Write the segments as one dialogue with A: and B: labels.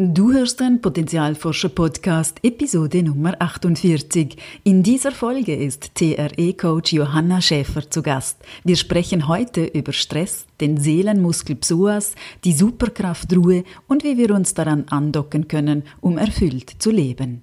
A: Du hörst den Potenzialforscher-Podcast, Episode Nummer 48. In dieser Folge ist TRE-Coach Johanna Schäfer zu Gast. Wir sprechen heute über Stress, den Seelenmuskel Psoas, die Superkraft Ruhe und wie wir uns daran andocken können, um erfüllt zu leben.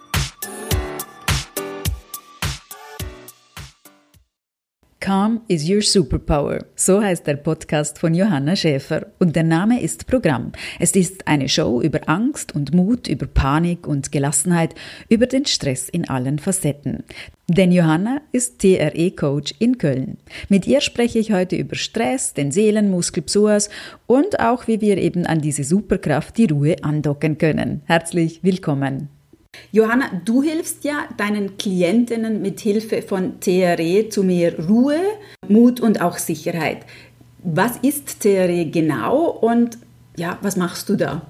A: Calm is your superpower. So heißt der Podcast von Johanna Schäfer. Und der Name ist Programm. Es ist eine Show über Angst und Mut, über Panik und Gelassenheit, über den Stress in allen Facetten. Denn Johanna ist TRE-Coach in Köln. Mit ihr spreche ich heute über Stress, den Seelenmuskel Psoas und auch wie wir eben an diese Superkraft die Ruhe andocken können. Herzlich willkommen. Johanna, du hilfst ja deinen Klientinnen mit Hilfe von TRE zu mehr Ruhe, Mut und auch Sicherheit. Was ist TRE genau und ja, was machst du da?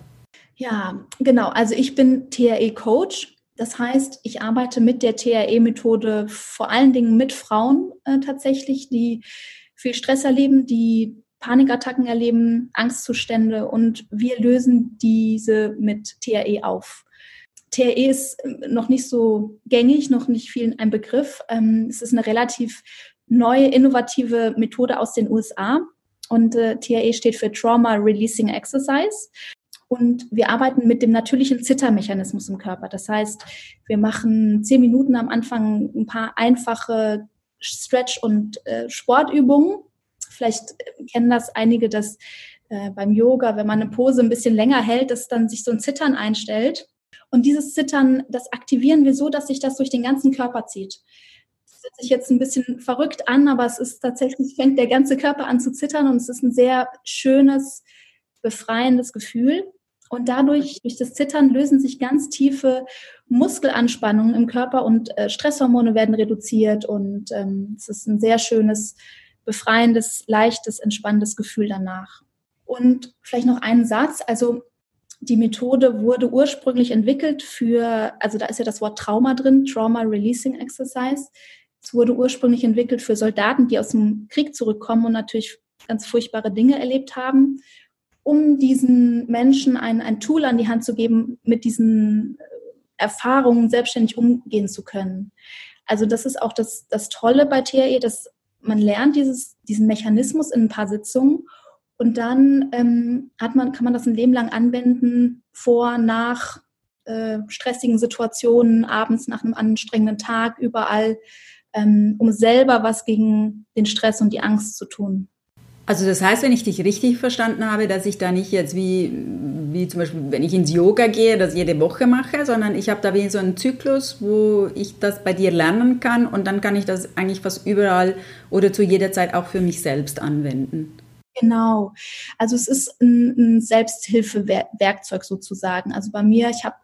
B: Ja, genau. Also ich bin TRE-Coach. Das heißt, ich arbeite mit der TRE-Methode vor allen Dingen mit Frauen äh, tatsächlich, die viel Stress erleben, die Panikattacken erleben, Angstzustände und wir lösen diese mit TRE auf. TRE ist ähm, noch nicht so gängig, noch nicht vielen ein Begriff. Ähm, es ist eine relativ neue, innovative Methode aus den USA. Und äh, TRE steht für Trauma Releasing Exercise. Und wir arbeiten mit dem natürlichen Zittermechanismus im Körper. Das heißt, wir machen zehn Minuten am Anfang ein paar einfache Stretch- und äh, Sportübungen. Vielleicht äh, kennen das einige, dass äh, beim Yoga, wenn man eine Pose ein bisschen länger hält, dass dann sich so ein Zittern einstellt. Und dieses Zittern, das aktivieren wir so, dass sich das durch den ganzen Körper zieht. Das hört sich jetzt ein bisschen verrückt an, aber es ist tatsächlich, fängt der ganze Körper an zu zittern und es ist ein sehr schönes, befreiendes Gefühl. Und dadurch, durch das Zittern, lösen sich ganz tiefe Muskelanspannungen im Körper und äh, Stresshormone werden reduziert. Und ähm, es ist ein sehr schönes, befreiendes, leichtes, entspannendes Gefühl danach. Und vielleicht noch einen Satz. Also die Methode wurde ursprünglich entwickelt für, also da ist ja das Wort Trauma drin, Trauma Releasing Exercise. Es wurde ursprünglich entwickelt für Soldaten, die aus dem Krieg zurückkommen und natürlich ganz furchtbare Dinge erlebt haben, um diesen Menschen ein, ein Tool an die Hand zu geben, mit diesen äh, Erfahrungen selbstständig umgehen zu können. Also das ist auch das, das Tolle bei TRE, dass man lernt dieses, diesen Mechanismus in ein paar Sitzungen und dann ähm, hat man, kann man das ein Leben lang anwenden, vor, nach äh, stressigen Situationen, abends nach einem anstrengenden Tag, überall, ähm, um selber was gegen den Stress und die Angst zu tun.
A: Also das heißt, wenn ich dich richtig verstanden habe, dass ich da nicht jetzt wie, wie zum Beispiel, wenn ich ins Yoga gehe, das jede Woche mache, sondern ich habe da wie so einen Zyklus, wo ich das bei dir lernen kann und dann kann ich das eigentlich fast überall oder zu jeder Zeit auch für mich selbst anwenden.
B: Genau. Also es ist ein, ein Selbsthilfewerkzeug sozusagen. Also bei mir, ich habe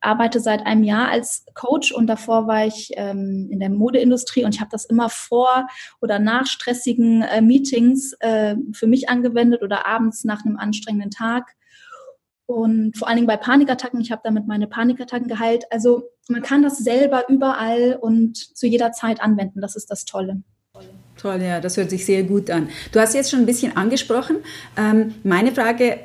B: arbeite seit einem Jahr als Coach und davor war ich ähm, in der Modeindustrie und ich habe das immer vor oder nach stressigen äh, Meetings äh, für mich angewendet oder abends nach einem anstrengenden Tag. Und vor allen Dingen bei Panikattacken, ich habe damit meine Panikattacken geheilt. Also man kann das selber überall und zu jeder Zeit anwenden. Das ist das Tolle.
A: Toll, ja, das hört sich sehr gut an. Du hast jetzt schon ein bisschen angesprochen. Ähm, meine Frage,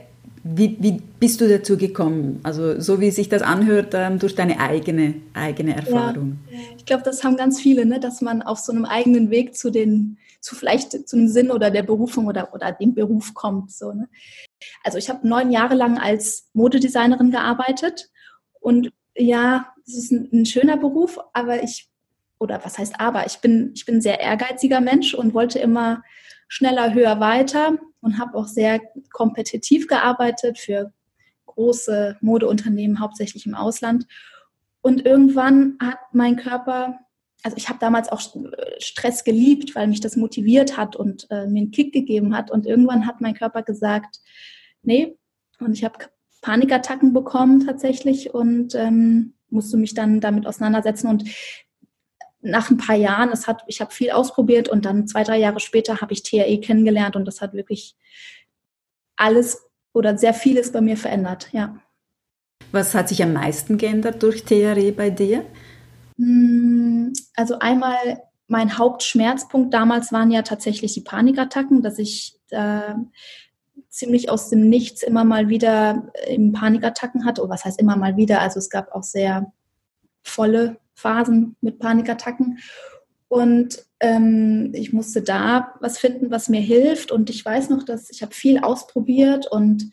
A: wie, wie, bist du dazu gekommen? Also so wie sich das anhört, ähm, durch deine eigene, eigene Erfahrung.
B: Ja, ich glaube, das haben ganz viele, ne? dass man auf so einem eigenen Weg zu den, zu vielleicht zum Sinn oder der Berufung oder, oder dem Beruf kommt. So, ne? Also ich habe neun Jahre lang als Modedesignerin gearbeitet und ja, es ist ein, ein schöner Beruf, aber ich oder was heißt aber, ich bin, ich bin ein sehr ehrgeiziger Mensch und wollte immer schneller, höher, weiter und habe auch sehr kompetitiv gearbeitet für große Modeunternehmen, hauptsächlich im Ausland. Und irgendwann hat mein Körper, also ich habe damals auch Stress geliebt, weil mich das motiviert hat und äh, mir einen Kick gegeben hat. Und irgendwann hat mein Körper gesagt, nee, und ich habe Panikattacken bekommen tatsächlich und ähm, musste mich dann damit auseinandersetzen. Und nach ein paar Jahren, es hat, ich habe viel ausprobiert und dann zwei, drei Jahre später habe ich TRE kennengelernt und das hat wirklich alles oder sehr vieles bei mir verändert, ja.
A: Was hat sich am meisten geändert durch TRE bei dir?
B: Hm, also einmal mein Hauptschmerzpunkt damals waren ja tatsächlich die Panikattacken, dass ich äh, ziemlich aus dem Nichts immer mal wieder im Panikattacken hatte. Oder was heißt immer mal wieder? Also es gab auch sehr volle Phasen mit Panikattacken. Und ähm, ich musste da was finden, was mir hilft. Und ich weiß noch, dass ich habe viel ausprobiert und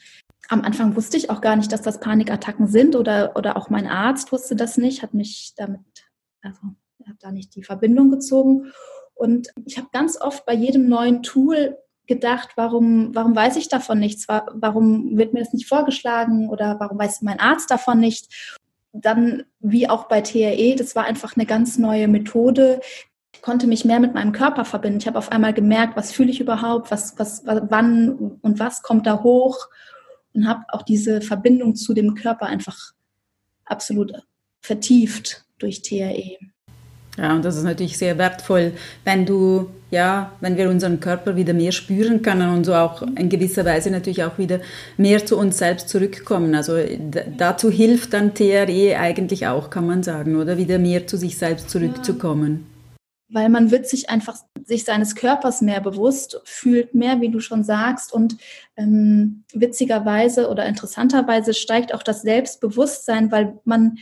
B: am Anfang wusste ich auch gar nicht, dass das Panikattacken sind oder, oder auch mein Arzt wusste das nicht, hat mich damit, also hat da nicht die Verbindung gezogen. Und ich habe ganz oft bei jedem neuen Tool gedacht, warum, warum weiß ich davon nichts? Warum wird mir das nicht vorgeschlagen oder warum weiß mein Arzt davon nicht? Dann, wie auch bei TRE, das war einfach eine ganz neue Methode, konnte mich mehr mit meinem Körper verbinden. Ich habe auf einmal gemerkt, was fühle ich überhaupt, was, was, wann und was kommt da hoch und habe auch diese Verbindung zu dem Körper einfach absolut vertieft durch TRE.
A: Ja, und das ist natürlich sehr wertvoll, wenn du, ja, wenn wir unseren Körper wieder mehr spüren können und so auch in gewisser Weise natürlich auch wieder mehr zu uns selbst zurückkommen. Also dazu hilft dann TRE eigentlich auch, kann man sagen, oder? Wieder mehr zu sich selbst zurückzukommen.
B: Weil man wird sich einfach sich seines Körpers mehr bewusst, fühlt mehr, wie du schon sagst, und ähm, witzigerweise oder interessanterweise steigt auch das Selbstbewusstsein, weil man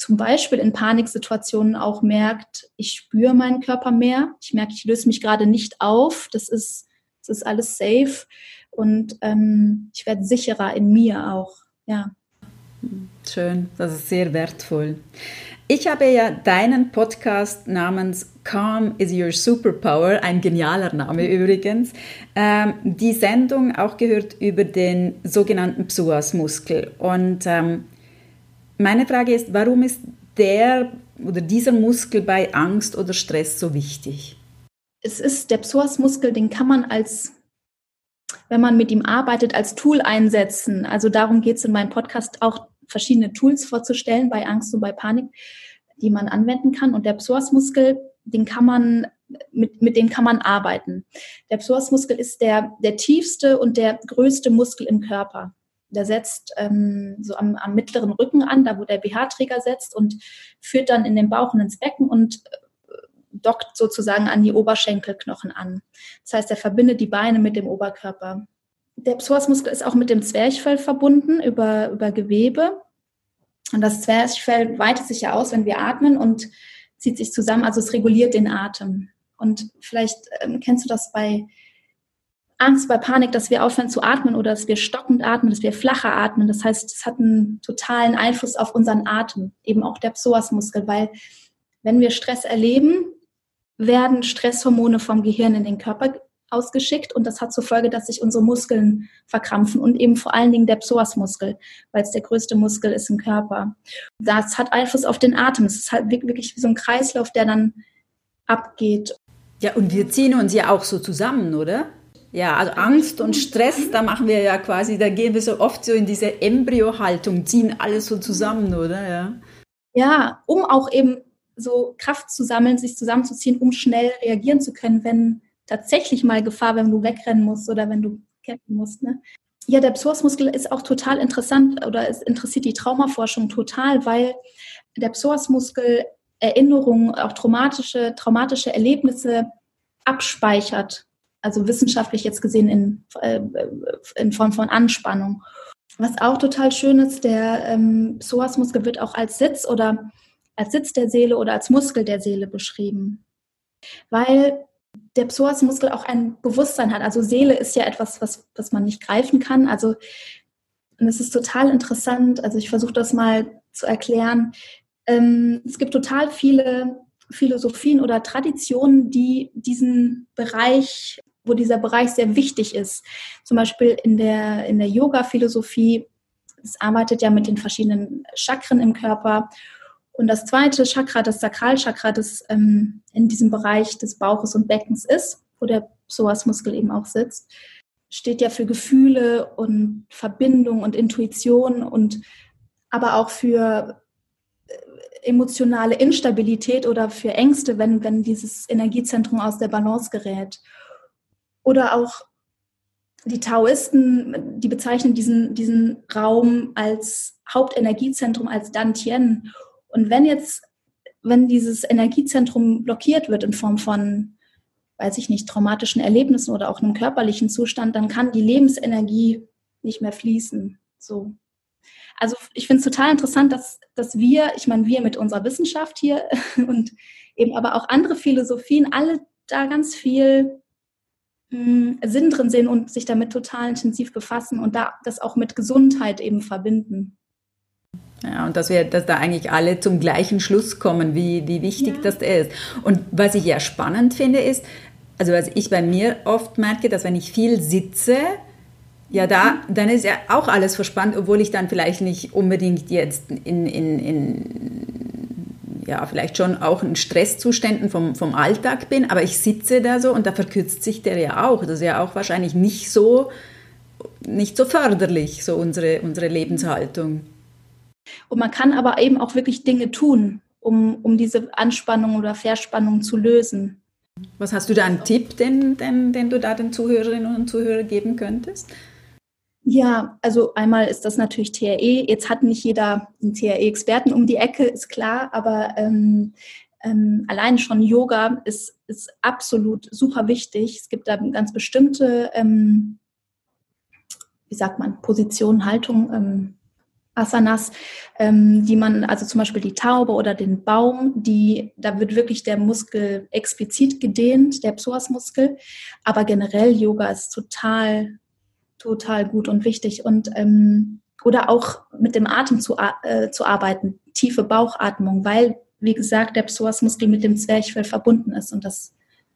B: zum Beispiel in Paniksituationen auch merkt, ich spüre meinen Körper mehr, ich merke, ich löse mich gerade nicht auf, das ist, das ist alles safe und ähm, ich werde sicherer in mir auch, ja.
A: Schön, das ist sehr wertvoll. Ich habe ja deinen Podcast namens Calm is Your Superpower, ein genialer Name übrigens, ähm, die Sendung auch gehört über den sogenannten Psoasmuskel. Und ähm, meine Frage ist, warum ist der oder dieser Muskel bei Angst oder Stress so wichtig?
B: Es ist der Psoasmuskel, den kann man als wenn man mit ihm arbeitet, als Tool einsetzen. Also darum geht es in meinem Podcast auch verschiedene Tools vorzustellen bei Angst und bei Panik, die man anwenden kann. Und der Psoasmuskel, den kann man mit, mit dem kann man arbeiten. Der Psoasmuskel ist der, der tiefste und der größte Muskel im Körper. Der setzt ähm, so am, am mittleren Rücken an, da wo der BH-Träger setzt und führt dann in den Bauch und ins Becken und äh, dockt sozusagen an die Oberschenkelknochen an. Das heißt, er verbindet die Beine mit dem Oberkörper. Der Psoasmuskel ist auch mit dem Zwerchfell verbunden über, über Gewebe. Und das Zwerchfell weitet sich ja aus, wenn wir atmen und zieht sich zusammen. Also es reguliert den Atem. Und vielleicht ähm, kennst du das bei Angst, bei Panik, dass wir aufhören zu atmen oder dass wir stockend atmen, dass wir flacher atmen. Das heißt, es hat einen totalen Einfluss auf unseren Atem, eben auch der Psoasmuskel, weil wenn wir Stress erleben, werden Stresshormone vom Gehirn in den Körper ausgeschickt und das hat zur Folge, dass sich unsere Muskeln verkrampfen und eben vor allen Dingen der Psoasmuskel, weil es der größte Muskel ist im Körper. Das hat Einfluss auf den Atem. Es ist halt wirklich wie so ein Kreislauf, der dann abgeht.
A: Ja, und wir ziehen uns ja auch so zusammen, oder? Ja, also Angst und Stress, da machen wir ja quasi, da gehen wir so oft so in diese Embryo-Haltung, ziehen alles so zusammen, oder? Ja.
B: ja, um auch eben so Kraft zu sammeln, sich zusammenzuziehen, um schnell reagieren zu können, wenn tatsächlich mal Gefahr, wenn du wegrennen musst oder wenn du kämpfen musst. Ne? Ja, der Psoasmuskel ist auch total interessant oder es interessiert die Traumaforschung total, weil der Psoasmuskel Erinnerungen, auch traumatische, traumatische Erlebnisse abspeichert. Also wissenschaftlich jetzt gesehen in, äh, in Form von Anspannung. Was auch total schön ist, der ähm, Psoasmuskel wird auch als Sitz oder als Sitz der Seele oder als Muskel der Seele beschrieben. Weil der Psoasmuskel auch ein Bewusstsein hat. Also Seele ist ja etwas, was, was man nicht greifen kann. Also und es ist total interessant. Also ich versuche das mal zu erklären. Ähm, es gibt total viele Philosophien oder Traditionen, die diesen Bereich, wo dieser Bereich sehr wichtig ist. Zum Beispiel in der, in der Yoga-Philosophie, es arbeitet ja mit den verschiedenen Chakren im Körper und das zweite Chakra, das Sakralchakra, das ähm, in diesem Bereich des Bauches und Beckens ist, wo der Psoasmuskel eben auch sitzt, steht ja für Gefühle und Verbindung und Intuition und aber auch für äh, emotionale Instabilität oder für Ängste, wenn, wenn dieses Energiezentrum aus der Balance gerät. Oder auch die Taoisten, die bezeichnen diesen, diesen Raum als Hauptenergiezentrum, als Dantien. Und wenn jetzt, wenn dieses Energiezentrum blockiert wird in Form von, weiß ich nicht, traumatischen Erlebnissen oder auch einem körperlichen Zustand, dann kann die Lebensenergie nicht mehr fließen. So. Also ich finde es total interessant, dass, dass wir, ich meine, wir mit unserer Wissenschaft hier und eben aber auch andere Philosophien, alle da ganz viel Sinn drin sehen und sich damit total intensiv befassen und da das auch mit Gesundheit eben verbinden.
A: Ja, und dass wir, dass da eigentlich alle zum gleichen Schluss kommen, wie, wie wichtig ja. das ist. Und was ich ja spannend finde, ist, also was ich bei mir oft merke, dass wenn ich viel sitze, ja, da, dann ist ja auch alles verspannt, obwohl ich dann vielleicht nicht unbedingt jetzt in, in, in ja, vielleicht schon auch in Stresszuständen vom, vom Alltag bin, aber ich sitze da so und da verkürzt sich der ja auch. Das ist ja auch wahrscheinlich nicht so, nicht so förderlich, so unsere, unsere Lebenshaltung.
B: Und man kann aber eben auch wirklich Dinge tun, um, um diese Anspannung oder Verspannung zu lösen.
A: Was hast du da einen Tipp, den, den, den du da den Zuhörerinnen und Zuhörern geben könntest?
B: Ja, also einmal ist das natürlich TRE. Jetzt hat nicht jeder einen TRE-Experten um die Ecke, ist klar, aber ähm, ähm, allein schon Yoga ist, ist absolut super wichtig. Es gibt da ganz bestimmte, ähm, wie sagt man, Positionen, Haltung, ähm, Asanas, ähm, die man, also zum Beispiel die Taube oder den Baum, die, da wird wirklich der Muskel explizit gedehnt, der Psoasmuskel. Aber generell Yoga ist total total gut und wichtig. Und ähm, oder auch mit dem Atem zu, äh, zu arbeiten, tiefe Bauchatmung, weil, wie gesagt, der Psoasmuskel mit dem Zwerchfell verbunden ist und das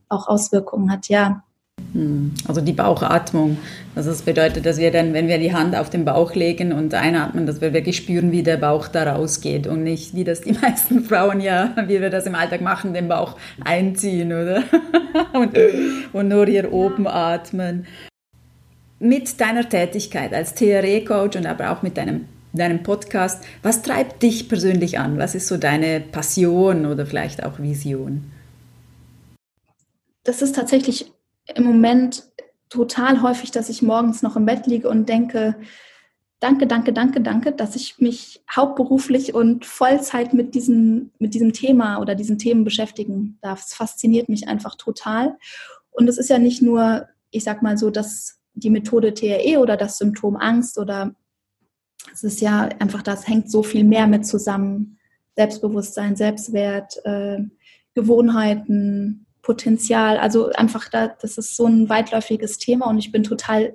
B: auch Auswirkungen hat, ja.
A: Hm, also die Bauchatmung. Also das bedeutet, dass wir dann, wenn wir die Hand auf den Bauch legen und einatmen, dass wir wirklich spüren, wie der Bauch da rausgeht und nicht, wie das die meisten Frauen ja, wie wir das im Alltag machen, den Bauch einziehen, oder? und, und nur hier oben atmen mit deiner Tätigkeit als TRE-Coach und aber auch mit deinem, deinem Podcast, was treibt dich persönlich an? Was ist so deine Passion oder vielleicht auch Vision?
B: Das ist tatsächlich im Moment total häufig, dass ich morgens noch im Bett liege und denke, danke, danke, danke, danke, dass ich mich hauptberuflich und Vollzeit mit diesem, mit diesem Thema oder diesen Themen beschäftigen darf. Es fasziniert mich einfach total. Und es ist ja nicht nur, ich sag mal so, das die Methode TRE oder das Symptom Angst oder es ist ja einfach, das hängt so viel mehr mit zusammen. Selbstbewusstsein, Selbstwert, äh, Gewohnheiten, Potenzial. Also einfach, da, das ist so ein weitläufiges Thema und ich bin total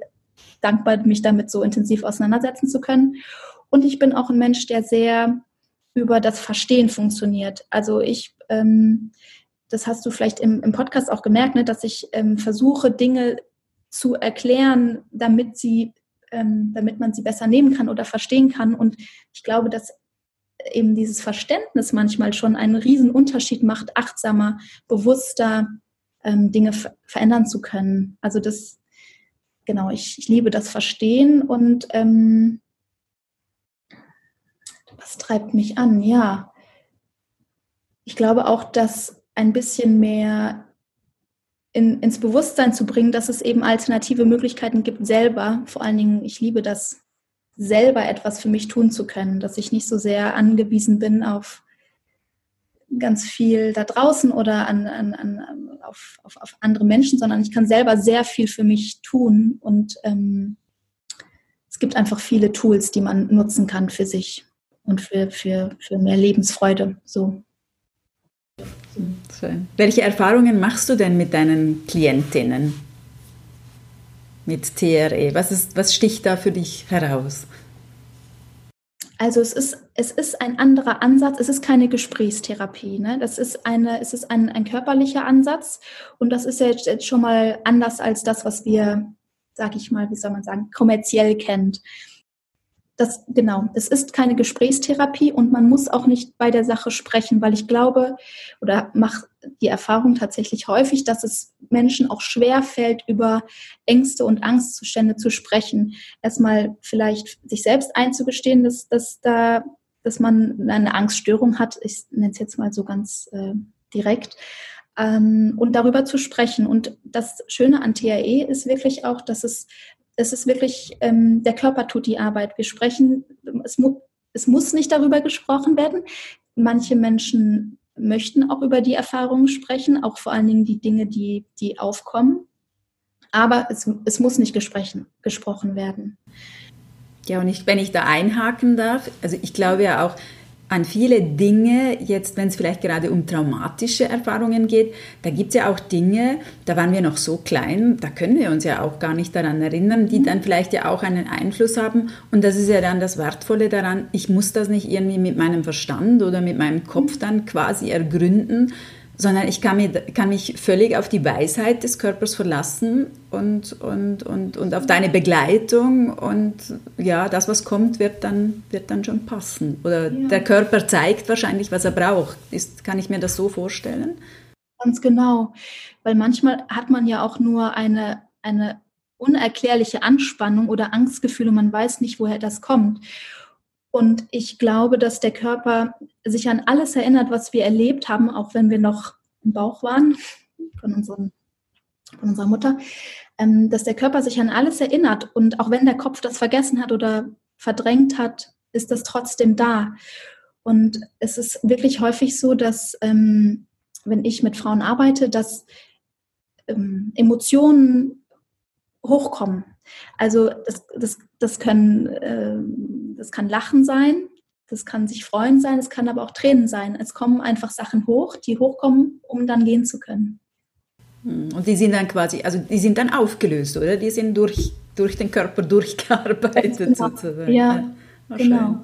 B: dankbar, mich damit so intensiv auseinandersetzen zu können. Und ich bin auch ein Mensch, der sehr über das Verstehen funktioniert. Also ich, ähm, das hast du vielleicht im, im Podcast auch gemerkt, ne, dass ich ähm, versuche, Dinge zu erklären, damit sie, ähm, damit man sie besser nehmen kann oder verstehen kann. Und ich glaube, dass eben dieses Verständnis manchmal schon einen riesen Unterschied macht, achtsamer, bewusster ähm, Dinge verändern zu können. Also das, genau, ich, ich liebe das Verstehen und ähm, was treibt mich an? Ja, ich glaube auch, dass ein bisschen mehr in, ins Bewusstsein zu bringen, dass es eben alternative Möglichkeiten gibt, selber, vor allen Dingen, ich liebe das, selber etwas für mich tun zu können, dass ich nicht so sehr angewiesen bin auf ganz viel da draußen oder an, an, an, auf, auf, auf andere Menschen, sondern ich kann selber sehr viel für mich tun und ähm, es gibt einfach viele Tools, die man nutzen kann für sich und für, für, für mehr Lebensfreude. So.
A: Welche Erfahrungen machst du denn mit deinen Klientinnen? Mit TRE? Was, ist, was sticht da für dich heraus?
B: Also es ist, es ist ein anderer Ansatz, es ist keine Gesprächstherapie. Ne? Das ist, eine, es ist ein, ein körperlicher Ansatz und das ist jetzt, jetzt schon mal anders als das, was wir, sag ich mal, wie soll man sagen, kommerziell kennt das, genau, es ist keine Gesprächstherapie und man muss auch nicht bei der Sache sprechen, weil ich glaube oder mache die Erfahrung tatsächlich häufig, dass es Menschen auch schwer fällt, über Ängste und Angstzustände zu sprechen. Erstmal vielleicht sich selbst einzugestehen, dass, dass da, dass man eine Angststörung hat. Ich nenne es jetzt mal so ganz äh, direkt. Ähm, und darüber zu sprechen. Und das Schöne an TAE ist wirklich auch, dass es es ist wirklich, ähm, der Körper tut die Arbeit. Wir sprechen, es, mu es muss nicht darüber gesprochen werden. Manche Menschen möchten auch über die Erfahrungen sprechen, auch vor allen Dingen die Dinge, die, die aufkommen. Aber es, es muss nicht gesprochen, werden.
A: Ja, und ich, wenn ich da einhaken darf, also ich glaube ja auch, an viele Dinge, jetzt wenn es vielleicht gerade um traumatische Erfahrungen geht, da gibt es ja auch Dinge, da waren wir noch so klein, da können wir uns ja auch gar nicht daran erinnern, die mhm. dann vielleicht ja auch einen Einfluss haben. Und das ist ja dann das Wertvolle daran, ich muss das nicht irgendwie mit meinem Verstand oder mit meinem Kopf mhm. dann quasi ergründen, sondern ich kann, mir, kann mich völlig auf die Weisheit des Körpers verlassen und, und, und, und auf deine Begleitung und ja, das, was kommt, wird dann, wird dann schon passen. Oder ja. der Körper zeigt wahrscheinlich, was er braucht. Ist, kann ich mir das so vorstellen?
B: Ganz genau, weil manchmal hat man ja auch nur eine, eine unerklärliche Anspannung oder Angstgefühle, man weiß nicht, woher das kommt. Und ich glaube, dass der Körper sich an alles erinnert, was wir erlebt haben, auch wenn wir noch im Bauch waren von, unseren, von unserer Mutter, ähm, dass der Körper sich an alles erinnert. Und auch wenn der Kopf das vergessen hat oder verdrängt hat, ist das trotzdem da. Und es ist wirklich häufig so, dass ähm, wenn ich mit Frauen arbeite, dass ähm, Emotionen hochkommen. Also das, das, das, können, äh, das kann Lachen sein, das kann sich freuen sein, es kann aber auch Tränen sein. Es kommen einfach Sachen hoch, die hochkommen, um dann gehen zu können.
A: Hm, und die sind dann quasi, also die sind dann aufgelöst, oder? Die sind durch, durch den Körper durchgearbeitet genau. sozusagen.
B: Ja, ja genau.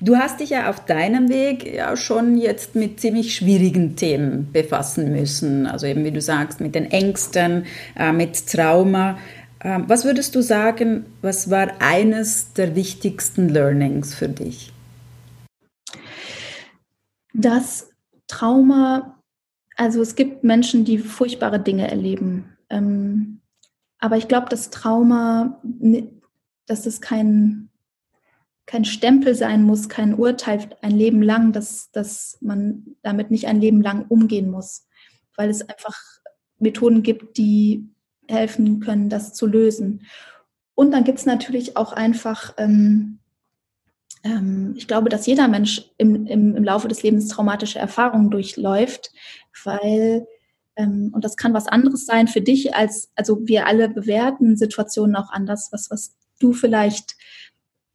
A: Du hast dich ja auf deinem Weg ja schon jetzt mit ziemlich schwierigen Themen befassen müssen. Also eben wie du sagst, mit den Ängsten, äh, mit Trauma. Ähm, was würdest du sagen, was war eines der wichtigsten Learnings für dich?
B: Das Trauma, also es gibt Menschen, die furchtbare Dinge erleben. Ähm, aber ich glaube, das Trauma, dass es kein, kein Stempel sein muss, kein Urteil ein Leben lang, dass, dass man damit nicht ein Leben lang umgehen muss, weil es einfach Methoden gibt, die helfen können, das zu lösen. Und dann gibt es natürlich auch einfach, ähm, ähm, ich glaube, dass jeder Mensch im, im, im, Laufe des Lebens traumatische Erfahrungen durchläuft, weil, ähm, und das kann was anderes sein für dich, als, also wir alle bewerten Situationen auch anders, was, was du vielleicht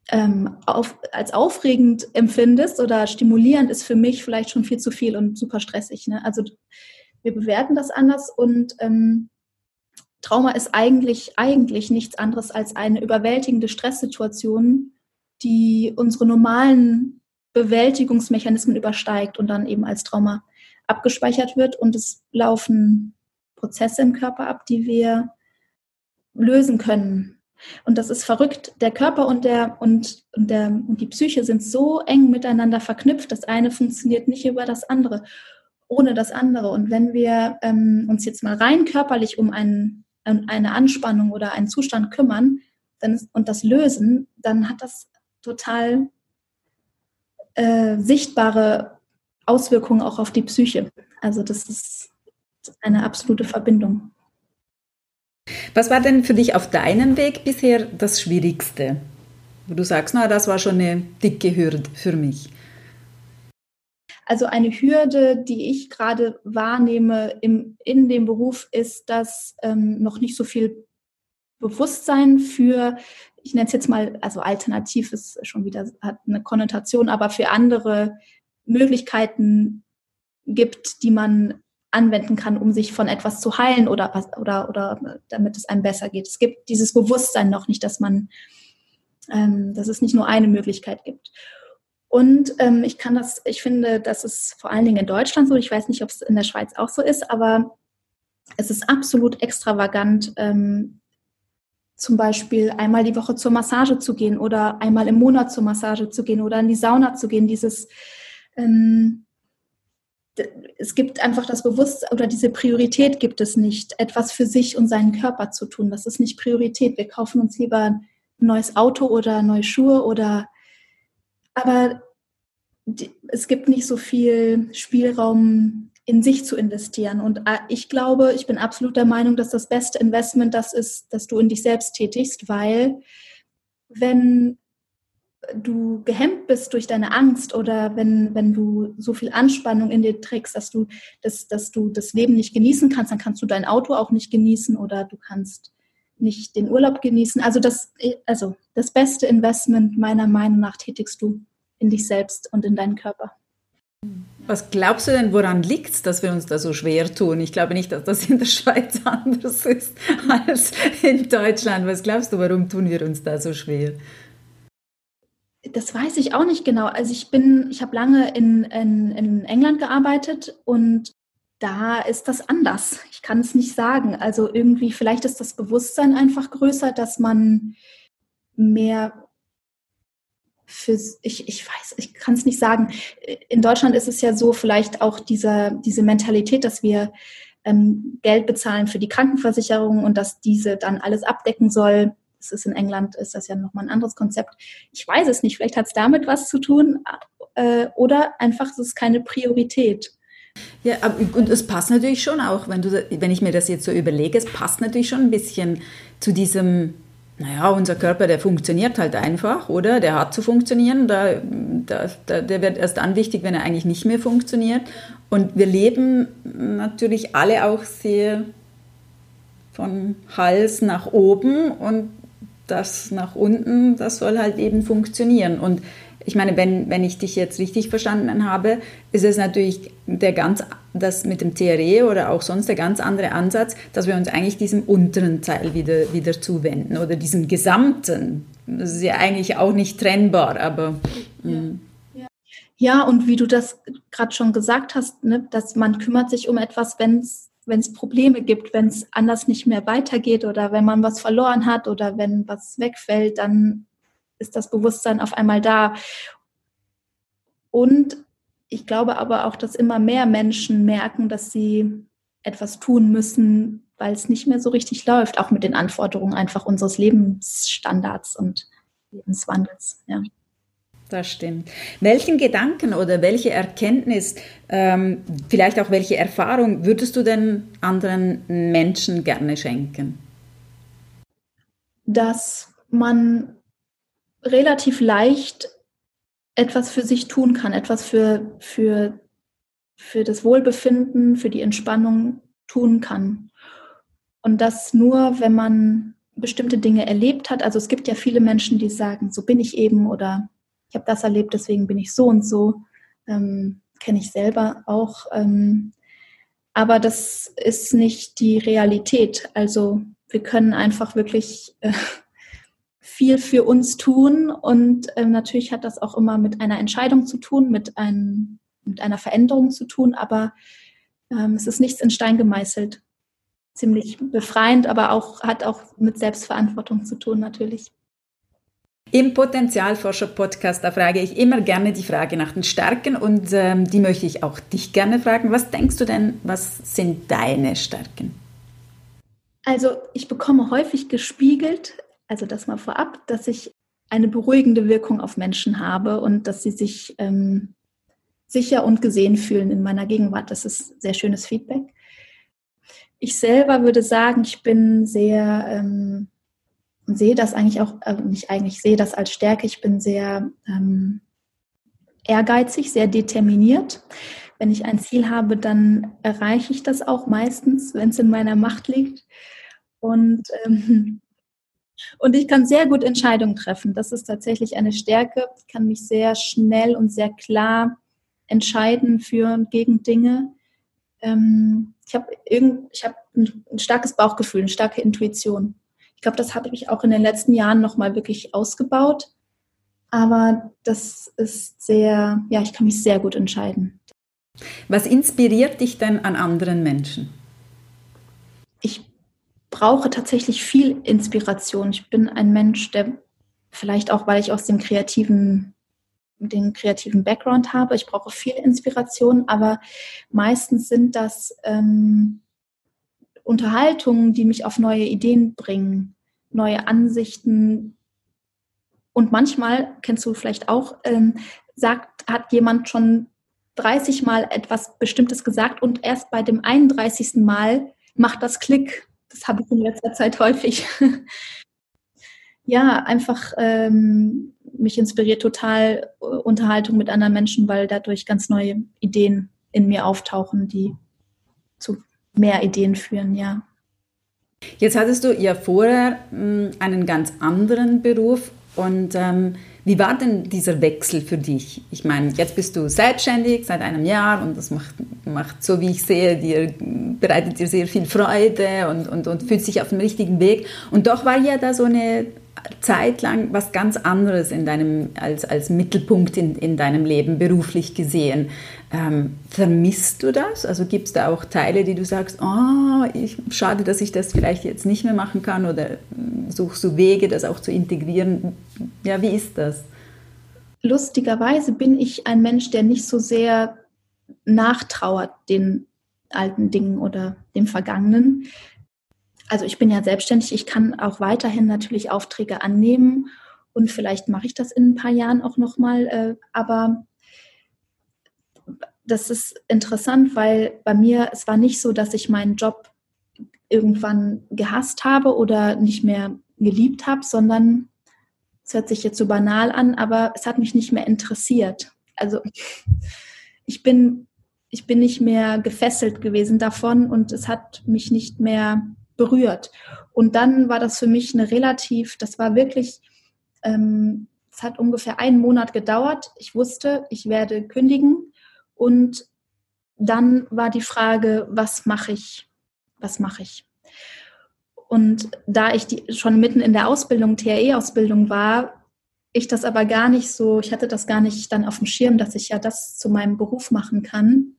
B: ähm, auf, als aufregend empfindest oder stimulierend ist für mich vielleicht schon viel zu viel und super stressig. Ne? Also wir bewerten das anders und ähm, Trauma ist eigentlich, eigentlich nichts anderes als eine überwältigende Stresssituation, die unsere normalen Bewältigungsmechanismen übersteigt und dann eben als Trauma abgespeichert wird. Und es laufen Prozesse im Körper ab, die wir lösen können. Und das ist verrückt. Der Körper und, der, und, und, der, und die Psyche sind so eng miteinander verknüpft. Das eine funktioniert nicht über das andere, ohne das andere. Und wenn wir ähm, uns jetzt mal rein körperlich um einen eine Anspannung oder einen Zustand kümmern ist, und das lösen, dann hat das total äh, sichtbare Auswirkungen auch auf die Psyche. Also das ist eine absolute Verbindung.
A: Was war denn für dich auf deinem Weg bisher das Schwierigste? Wo du sagst, na, das war schon eine dicke Hürde für mich.
B: Also eine Hürde, die ich gerade wahrnehme im, in dem Beruf, ist, dass ähm, noch nicht so viel Bewusstsein für, ich nenne es jetzt mal, also alternativ ist schon wieder, hat eine Konnotation, aber für andere Möglichkeiten gibt, die man anwenden kann, um sich von etwas zu heilen oder, oder, oder damit es einem besser geht. Es gibt dieses Bewusstsein noch nicht, dass man, ähm, dass es nicht nur eine Möglichkeit gibt. Und ähm, ich kann das, ich finde, das ist vor allen Dingen in Deutschland so. Ich weiß nicht, ob es in der Schweiz auch so ist, aber es ist absolut extravagant, ähm, zum Beispiel einmal die Woche zur Massage zu gehen oder einmal im Monat zur Massage zu gehen oder in die Sauna zu gehen. Dieses ähm, es gibt einfach das Bewusstsein oder diese Priorität gibt es nicht, etwas für sich und seinen Körper zu tun. Das ist nicht Priorität. Wir kaufen uns lieber ein neues Auto oder neue Schuhe oder aber die, es gibt nicht so viel Spielraum, in sich zu investieren. Und äh, ich glaube, ich bin absolut der Meinung, dass das beste Investment das ist, dass du in dich selbst tätigst, weil wenn du gehemmt bist durch deine Angst oder wenn, wenn du so viel Anspannung in dir trägst, dass du, das, dass du das Leben nicht genießen kannst, dann kannst du dein Auto auch nicht genießen oder du kannst nicht den Urlaub genießen. Also das, also das beste Investment meiner Meinung nach tätigst du in dich selbst und in deinen Körper.
A: Was glaubst du denn, woran liegt es, dass wir uns da so schwer tun? Ich glaube nicht, dass das in der Schweiz anders ist als in Deutschland. Was glaubst du, warum tun wir uns da so schwer?
B: Das weiß ich auch nicht genau. Also ich bin, ich habe lange in, in, in England gearbeitet und da ist das anders. Ich kann es nicht sagen. Also irgendwie, vielleicht ist das Bewusstsein einfach größer, dass man mehr für, ich, ich weiß, ich kann es nicht sagen. In Deutschland ist es ja so, vielleicht auch diese, diese Mentalität, dass wir ähm, Geld bezahlen für die Krankenversicherung und dass diese dann alles abdecken soll. Das ist in England, ist das ja nochmal ein anderes Konzept. Ich weiß es nicht, vielleicht hat es damit was zu tun äh, oder einfach, es ist keine Priorität.
A: Ja, und es passt natürlich schon auch, wenn, du, wenn ich mir das jetzt so überlege, es passt natürlich schon ein bisschen zu diesem naja, unser Körper, der funktioniert halt einfach, oder? Der hat zu funktionieren. Da, da, der wird erst dann wichtig, wenn er eigentlich nicht mehr funktioniert. Und wir leben natürlich alle auch sehr von Hals nach oben und das nach unten, das soll halt eben funktionieren. Und ich meine, wenn, wenn ich dich jetzt richtig verstanden habe, ist es natürlich der ganz, das mit dem TRE oder auch sonst der ganz andere Ansatz, dass wir uns eigentlich diesem unteren Teil wieder, wieder zuwenden oder diesem gesamten. Das ist ja eigentlich auch nicht trennbar, aber.
B: Ja. Mm. Ja, und wie du das gerade schon gesagt hast, ne, dass man kümmert sich um etwas, wenn es wenn es Probleme gibt, wenn es anders nicht mehr weitergeht oder wenn man was verloren hat oder wenn was wegfällt, dann ist das Bewusstsein auf einmal da. Und ich glaube aber auch, dass immer mehr Menschen merken, dass sie etwas tun müssen, weil es nicht mehr so richtig läuft, auch mit den Anforderungen einfach unseres Lebensstandards und Lebenswandels. Ja.
A: Das stimmt. Welchen Gedanken oder welche Erkenntnis, ähm, vielleicht auch welche Erfahrung würdest du denn anderen Menschen gerne schenken?
B: Dass man relativ leicht etwas für sich tun kann, etwas für, für, für das Wohlbefinden, für die Entspannung tun kann. Und das nur, wenn man bestimmte Dinge erlebt hat. Also es gibt ja viele Menschen, die sagen, so bin ich eben oder ich habe das erlebt, deswegen bin ich so und so. Ähm, Kenne ich selber auch. Ähm, aber das ist nicht die Realität. Also wir können einfach wirklich äh, viel für uns tun. Und ähm, natürlich hat das auch immer mit einer Entscheidung zu tun, mit, ein, mit einer Veränderung zu tun, aber ähm, es ist nichts in Stein gemeißelt. Ziemlich befreiend, aber auch hat auch mit Selbstverantwortung zu tun, natürlich.
A: Im Potenzialforscher-Podcast, da frage ich immer gerne die Frage nach den Stärken und ähm, die möchte ich auch dich gerne fragen. Was denkst du denn, was sind deine Stärken?
B: Also ich bekomme häufig gespiegelt, also das mal vorab, dass ich eine beruhigende Wirkung auf Menschen habe und dass sie sich ähm, sicher und gesehen fühlen in meiner Gegenwart. Das ist sehr schönes Feedback. Ich selber würde sagen, ich bin sehr ähm, und sehe das eigentlich auch, äh, nicht eigentlich sehe das als Stärke. Ich bin sehr ähm, ehrgeizig, sehr determiniert. Wenn ich ein Ziel habe, dann erreiche ich das auch meistens, wenn es in meiner Macht liegt. Und ähm, und ich kann sehr gut Entscheidungen treffen. Das ist tatsächlich eine Stärke. Ich kann mich sehr schnell und sehr klar entscheiden für und gegen Dinge. Ähm, ich habe hab ein, ein starkes Bauchgefühl, eine starke Intuition. Ich glaube, das habe ich auch in den letzten Jahren nochmal wirklich ausgebaut. Aber das ist sehr, ja, ich kann mich sehr gut entscheiden.
A: Was inspiriert dich denn an anderen Menschen?
B: Ich brauche tatsächlich viel Inspiration. Ich bin ein Mensch, der vielleicht auch, weil ich aus dem kreativen den kreativen Background habe. Ich brauche viel Inspiration, aber meistens sind das ähm, Unterhaltungen, die mich auf neue Ideen bringen, neue Ansichten. Und manchmal, kennst du vielleicht auch, ähm, sagt, hat jemand schon 30 Mal etwas Bestimmtes gesagt und erst bei dem 31. Mal macht das Klick. Das habe ich in letzter Zeit häufig. ja, einfach ähm, mich inspiriert total äh, Unterhaltung mit anderen Menschen, weil dadurch ganz neue Ideen in mir auftauchen, die zu mehr Ideen führen, ja.
A: Jetzt hattest du ja vorher mh, hm, einen ganz anderen Beruf und ähm, wie war denn dieser Wechsel für dich? Ich meine, jetzt bist du selbstständig seit einem Jahr und das macht, macht so wie ich sehe, dir, bereitet dir sehr viel Freude und, und, und fühlt sich auf dem richtigen Weg. Und doch war ja da so eine Zeit lang was ganz anderes in deinem, als, als Mittelpunkt in, in deinem Leben beruflich gesehen. Ähm, vermisst du das? Also gibt es da auch Teile, die du sagst, oh, ich, schade, dass ich das vielleicht jetzt nicht mehr machen kann oder hm, suchst du Wege, das auch zu integrieren? Ja, wie ist das?
B: Lustigerweise bin ich ein Mensch, der nicht so sehr nachtrauert den alten Dingen oder dem Vergangenen, also ich bin ja selbstständig, ich kann auch weiterhin natürlich Aufträge annehmen und vielleicht mache ich das in ein paar Jahren auch nochmal, äh, aber das ist interessant, weil bei mir, es war nicht so, dass ich meinen Job irgendwann gehasst habe oder nicht mehr geliebt habe, sondern es hört sich jetzt so banal an, aber es hat mich nicht mehr interessiert. Also ich bin, ich bin nicht mehr gefesselt gewesen davon und es hat mich nicht mehr berührt. Und dann war das für mich eine relativ, das war wirklich, ähm, es hat ungefähr einen Monat gedauert. Ich wusste, ich werde kündigen. Und dann war die Frage, was mache ich? Was mache ich? Und da ich die, schon mitten in der Ausbildung, TRE-Ausbildung war, ich das aber gar nicht so, ich hatte das gar nicht dann auf dem Schirm, dass ich ja das zu meinem Beruf machen kann,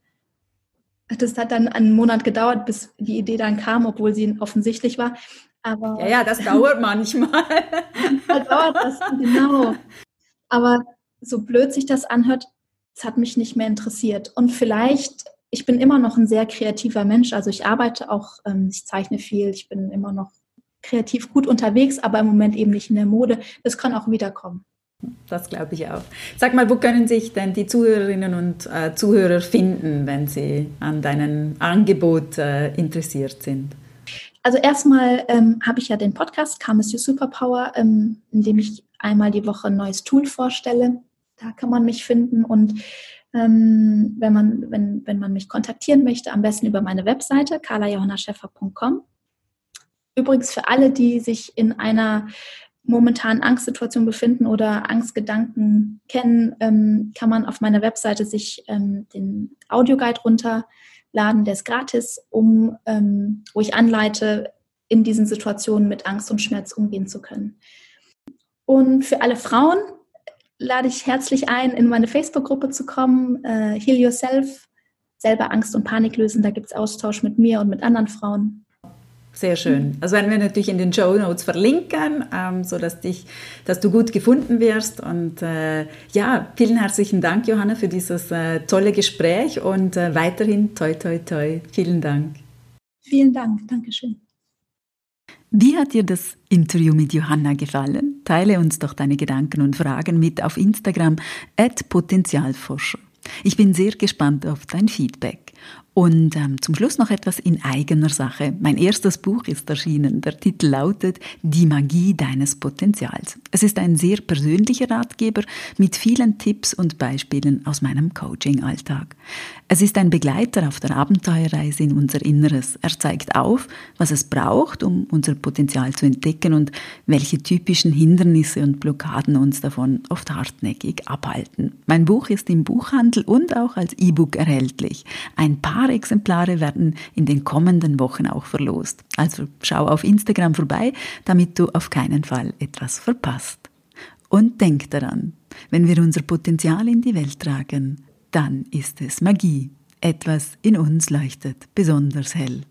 B: das hat dann einen Monat gedauert, bis die Idee dann kam, obwohl sie offensichtlich war.
A: Aber ja, ja, das dauert manchmal.
B: manchmal dauert das, genau. Aber so blöd sich das anhört, es hat mich nicht mehr interessiert. Und vielleicht, ich bin immer noch ein sehr kreativer Mensch. Also ich arbeite auch, ähm, ich zeichne viel, ich bin immer noch kreativ gut unterwegs, aber im Moment eben nicht in der Mode. Das kann auch wiederkommen.
A: Das glaube ich auch. Sag mal, wo können sich denn die Zuhörerinnen und äh, Zuhörer finden, wenn sie an deinem Angebot äh, interessiert sind?
B: Also erstmal ähm, habe ich ja den Podcast Calm is Your Superpower, ähm, in dem ich einmal die Woche ein neues Tool vorstelle. Da kann man mich finden und ähm, wenn, man, wenn, wenn man mich kontaktieren möchte, am besten über meine Webseite carlajohannascheffer.com. Übrigens für alle, die sich in einer momentan Angstsituation befinden oder Angstgedanken kennen, ähm, kann man auf meiner Webseite sich ähm, den Audioguide runterladen, der ist gratis, um, ähm, wo ich anleite, in diesen Situationen mit Angst und Schmerz umgehen zu können. Und für alle Frauen lade ich herzlich ein, in meine Facebook-Gruppe zu kommen, äh, Heal Yourself, selber Angst und Panik lösen. Da gibt es Austausch mit mir und mit anderen Frauen.
A: Sehr schön. Also werden wir natürlich in den Show Notes verlinken, ähm, so dass dich, dass du gut gefunden wirst. Und äh, ja, vielen herzlichen Dank, Johanna, für dieses äh, tolle Gespräch und äh, weiterhin toi toi toi. Vielen Dank.
B: Vielen Dank. Dankeschön.
A: Wie hat dir das Interview mit Johanna gefallen? Teile uns doch deine Gedanken und Fragen mit auf Instagram at Potenzialforscher. Ich bin sehr gespannt auf dein Feedback. Und ähm, zum Schluss noch etwas in eigener Sache. Mein erstes Buch ist erschienen. Der Titel lautet Die Magie deines Potenzials. Es ist ein sehr persönlicher Ratgeber mit vielen Tipps und Beispielen aus meinem Coaching-Alltag. Es ist ein Begleiter auf der Abenteuerreise in unser Inneres. Er zeigt auf, was es braucht, um unser Potenzial zu entdecken und welche typischen Hindernisse und Blockaden uns davon oft hartnäckig abhalten. Mein Buch ist im Buchhandel und auch als E-Book erhältlich. Ein paar paar Exemplare werden in den kommenden Wochen auch verlost. Also schau auf Instagram vorbei, damit du auf keinen Fall etwas verpasst. Und denk daran, wenn wir unser Potenzial in die Welt tragen, dann ist es Magie. Etwas in uns leuchtet besonders hell.